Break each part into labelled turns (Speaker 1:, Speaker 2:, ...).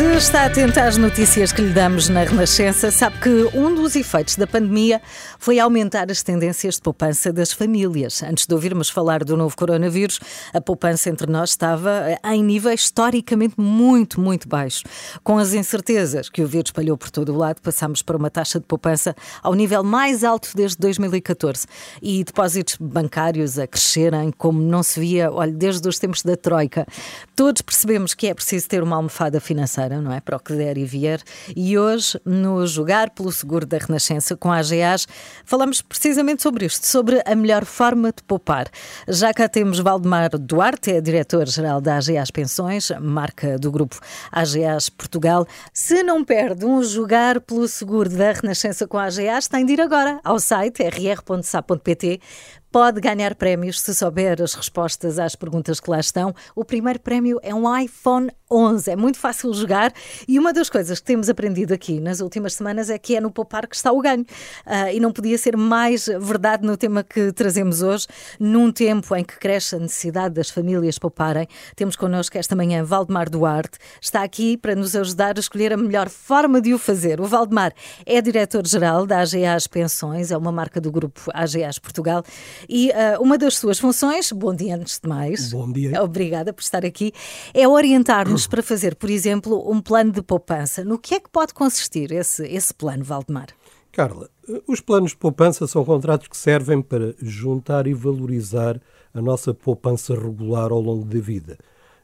Speaker 1: Se está atento às notícias que lhe damos na Renascença, sabe que um dos efeitos da pandemia foi aumentar as tendências de poupança das famílias. Antes de ouvirmos falar do novo coronavírus, a poupança entre nós estava em nível historicamente muito, muito baixo. Com as incertezas que o vírus espalhou por todo o lado, passámos para uma taxa de poupança ao nível mais alto desde 2014 e depósitos bancários a crescerem como não se via, olha, desde os tempos da Troika. Todos percebemos que é preciso ter uma almofada financeira não é? Para o que der e vier. E hoje, no Jogar pelo Seguro da Renascença com a AGAs, falamos precisamente sobre isto, sobre a melhor forma de poupar. Já cá temos Valdemar Duarte, é diretor-geral da AGAs Pensões, marca do grupo AGAs Portugal. Se não perde um Jogar pelo Seguro da Renascença com a AGAs, tem de ir agora ao site rr.sa.pt Pode ganhar prémios se souber as respostas às perguntas que lá estão. O primeiro prémio é um iPhone 11. É muito fácil jogar e uma das coisas que temos aprendido aqui nas últimas semanas é que é no poupar que está o ganho. Uh, e não podia ser mais verdade no tema que trazemos hoje. Num tempo em que cresce a necessidade das famílias pouparem, temos connosco esta manhã Valdemar Duarte. Está aqui para nos ajudar a escolher a melhor forma de o fazer. O Valdemar é diretor-geral da AGAs Pensões, é uma marca do grupo AGAs Portugal e uh, uma das suas funções, bom dia antes de mais.
Speaker 2: Bom dia.
Speaker 1: Obrigada por estar aqui, é orientar-nos para fazer, por exemplo, um plano de poupança. No que é que pode consistir esse, esse plano, Valdemar?
Speaker 2: Carla, os planos de poupança são contratos que servem para juntar e valorizar a nossa poupança regular ao longo da vida.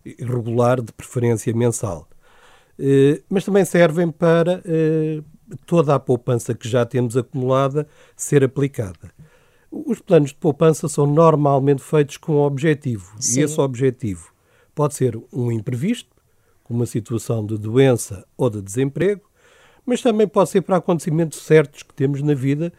Speaker 2: Regular, de preferência mensal. Eh, mas também servem para eh, toda a poupança que já temos acumulada ser aplicada. Os planos de poupança são normalmente feitos com um objetivo. Sim. E esse objetivo pode ser um imprevisto, como uma situação de doença ou de desemprego, mas também pode ser para acontecimentos certos que temos na vida,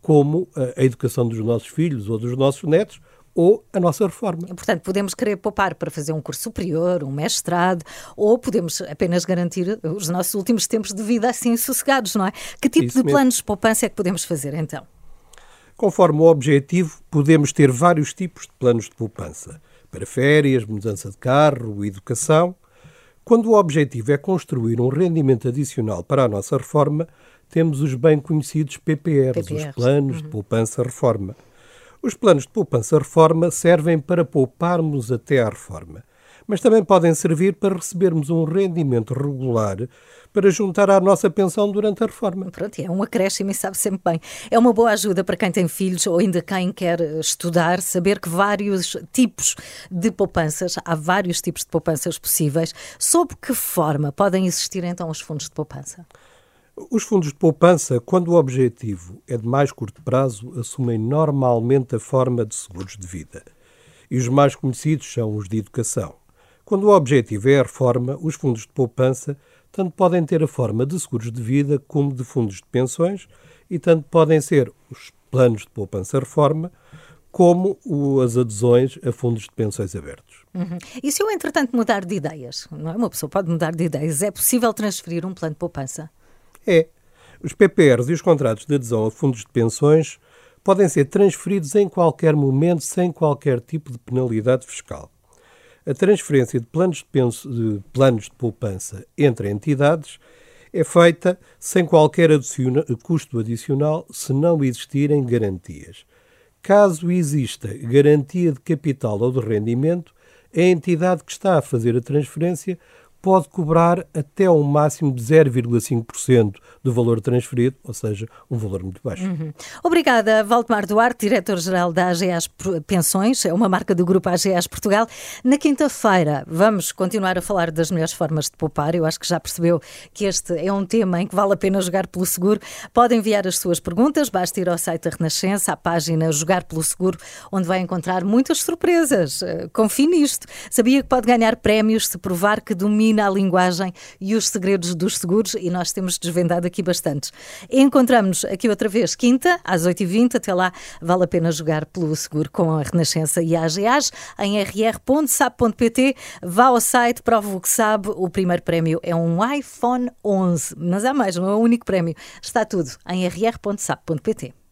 Speaker 2: como a educação dos nossos filhos ou dos nossos netos, ou a nossa reforma.
Speaker 1: Portanto, podemos querer poupar para fazer um curso superior, um mestrado, ou podemos apenas garantir os nossos últimos tempos de vida assim sossegados, não é? Que tipo Isso de mesmo. planos de poupança é que podemos fazer então?
Speaker 2: Conforme o objetivo, podemos ter vários tipos de planos de poupança, para férias, mudança de carro, educação. Quando o objetivo é construir um rendimento adicional para a nossa reforma, temos os bem conhecidos PPRs, PPRs. os Planos uhum. de Poupança-Reforma. Os planos de poupança-reforma servem para pouparmos até à reforma mas também podem servir para recebermos um rendimento regular para juntar à nossa pensão durante a reforma.
Speaker 1: Pronto, é um acréscimo e sabe sempre bem. É uma boa ajuda para quem tem filhos ou ainda quem quer estudar, saber que vários tipos de poupanças, há vários tipos de poupanças possíveis. Sob que forma podem existir então os fundos de poupança?
Speaker 2: Os fundos de poupança, quando o objetivo é de mais curto prazo, assumem normalmente a forma de seguros de vida. E os mais conhecidos são os de educação. Quando o objetivo é a reforma, os fundos de poupança tanto podem ter a forma de seguros de vida como de fundos de pensões e tanto podem ser os planos de poupança-reforma como as adesões a fundos de pensões abertos.
Speaker 1: Uhum. E se eu, entretanto, mudar de ideias? Não é? Uma pessoa pode mudar de ideias. É possível transferir um plano de poupança?
Speaker 2: É. Os PPRs e os contratos de adesão a fundos de pensões podem ser transferidos em qualquer momento sem qualquer tipo de penalidade fiscal. A transferência de planos de, penso, de, planos de poupança entre entidades é feita sem qualquer adiciona, custo adicional se não existirem garantias. Caso exista garantia de capital ou de rendimento, a entidade que está a fazer a transferência pode cobrar até um máximo de 0,5% do valor transferido, ou seja, um valor muito baixo. Uhum.
Speaker 1: Obrigada, Valdemar Duarte, diretor-geral da AGAs Pensões, é uma marca do grupo AGAs Portugal. Na quinta-feira vamos continuar a falar das melhores formas de poupar. Eu acho que já percebeu que este é um tema em que vale a pena jogar pelo seguro. Pode enviar as suas perguntas, basta ir ao site da Renascença, à página Jogar pelo Seguro, onde vai encontrar muitas surpresas. Eh, confie nisto. Sabia que pode ganhar prémios se provar que domina domina a linguagem e os segredos dos seguros e nós temos desvendado aqui bastante. Encontramos-nos aqui outra vez, quinta, às 8h20. Até lá, vale a pena jogar pelo seguro com a Renascença e a AGAs em rr.sap.pt. Vá ao site, prova o que sabe. O primeiro prémio é um iPhone 11, mas há mais, não é o único prémio. Está tudo em rr.sap.pt.